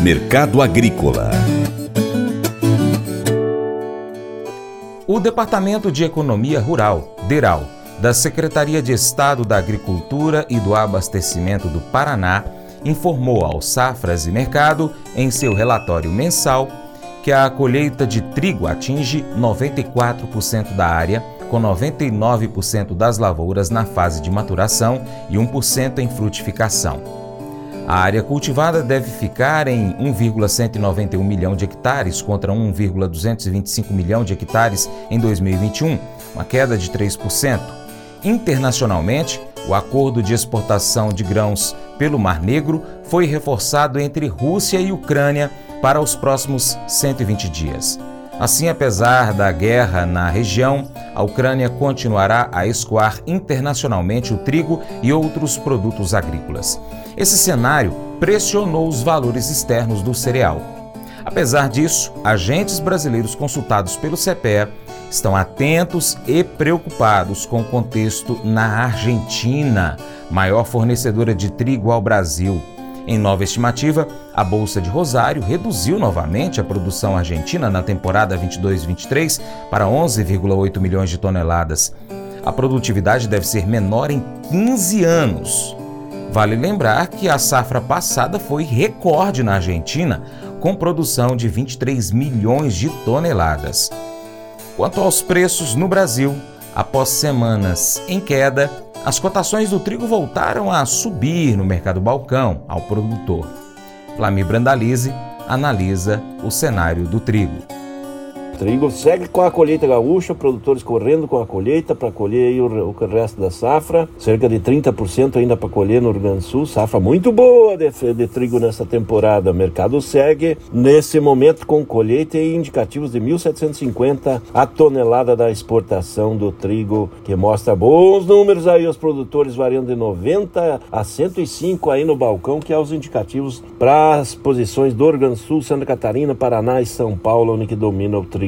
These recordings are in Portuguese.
Mercado Agrícola O Departamento de Economia Rural, DERAL, da Secretaria de Estado da Agricultura e do Abastecimento do Paraná, informou ao Safras e Mercado, em seu relatório mensal, que a colheita de trigo atinge 94% da área, com 99% das lavouras na fase de maturação e 1% em frutificação. A área cultivada deve ficar em 1,191 milhão de hectares contra 1,225 milhão de hectares em 2021, uma queda de 3%. Internacionalmente, o acordo de exportação de grãos pelo Mar Negro foi reforçado entre Rússia e Ucrânia para os próximos 120 dias. Assim, apesar da guerra na região, a Ucrânia continuará a escoar internacionalmente o trigo e outros produtos agrícolas. Esse cenário pressionou os valores externos do cereal. Apesar disso, agentes brasileiros consultados pelo CPE estão atentos e preocupados com o contexto na Argentina, maior fornecedora de trigo ao Brasil. Em nova estimativa, a Bolsa de Rosário reduziu novamente a produção argentina na temporada 22-23 para 11,8 milhões de toneladas. A produtividade deve ser menor em 15 anos. Vale lembrar que a safra passada foi recorde na Argentina, com produção de 23 milhões de toneladas. Quanto aos preços no Brasil, após semanas em queda, as cotações do trigo voltaram a subir no mercado balcão ao produtor. Flamir Brandalize analisa o cenário do trigo trigo. Segue com a colheita gaúcha, produtores correndo com a colheita para colher o, o, resto da safra. Cerca de 30% ainda para colher no Rio Grande do Sul. Safra muito boa de, de trigo nessa temporada. O mercado segue nesse momento com colheita e indicativos de 1.750 a tonelada da exportação do trigo, que mostra bons números aí. Os produtores variando de 90 a 105 aí no balcão, que é os indicativos para as posições do Rio Grande do Sul, Santa Catarina, Paraná e São Paulo, onde que domina o trigo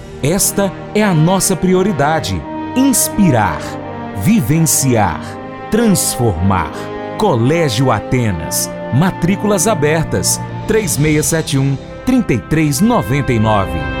Esta é a nossa prioridade: inspirar, vivenciar, transformar. Colégio Atenas. Matrículas abertas. 3671 3399.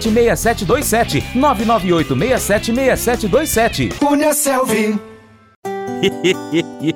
998676727. 998676727. Cunha Selvi.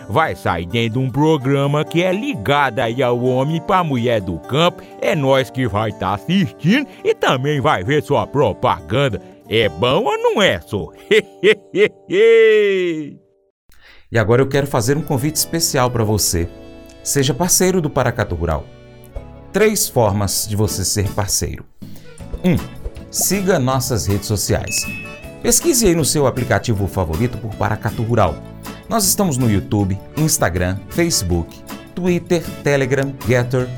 vai sair dentro de um programa que é ligado aí ao homem para mulher do campo. É nós que vai estar tá assistindo e também vai ver sua propaganda. É bom ou não é, só? E agora eu quero fazer um convite especial para você. Seja parceiro do Paracato Rural. Três formas de você ser parceiro. 1. Um, siga nossas redes sociais. Pesquise aí no seu aplicativo favorito por Paracato Rural. Nós estamos no YouTube, Instagram, Facebook, Twitter, Telegram, Getter,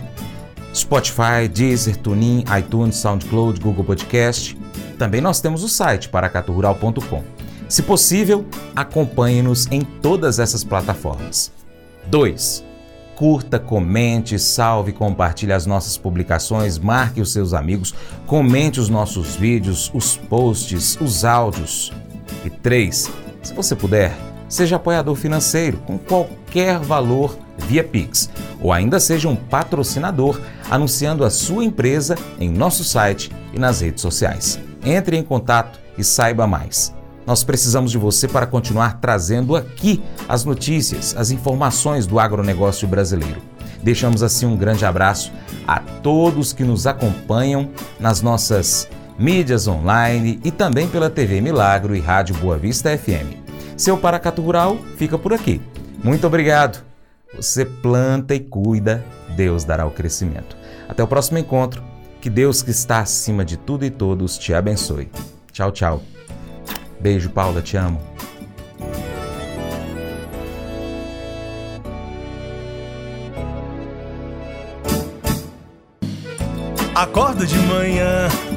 Spotify, Deezer, TuneIn, iTunes, SoundCloud, Google Podcast. Também nós temos o site paracaturural.com. Se possível, acompanhe-nos em todas essas plataformas. 2. Curta, comente, salve, compartilhe as nossas publicações, marque os seus amigos, comente os nossos vídeos, os posts, os áudios. E 3. Se você puder, seja apoiador financeiro com qualquer valor via Pix, ou ainda seja um patrocinador anunciando a sua empresa em nosso site e nas redes sociais. Entre em contato e saiba mais. Nós precisamos de você para continuar trazendo aqui as notícias, as informações do agronegócio brasileiro. Deixamos assim um grande abraço a todos que nos acompanham nas nossas mídias online e também pela TV Milagro e Rádio Boa Vista FM. Seu Paracato Rural fica por aqui. Muito obrigado. Você planta e cuida, Deus dará o crescimento. Até o próximo encontro. Que Deus que está acima de tudo e todos te abençoe. Tchau, tchau. Beijo, Paula, te amo. Acordo de manhã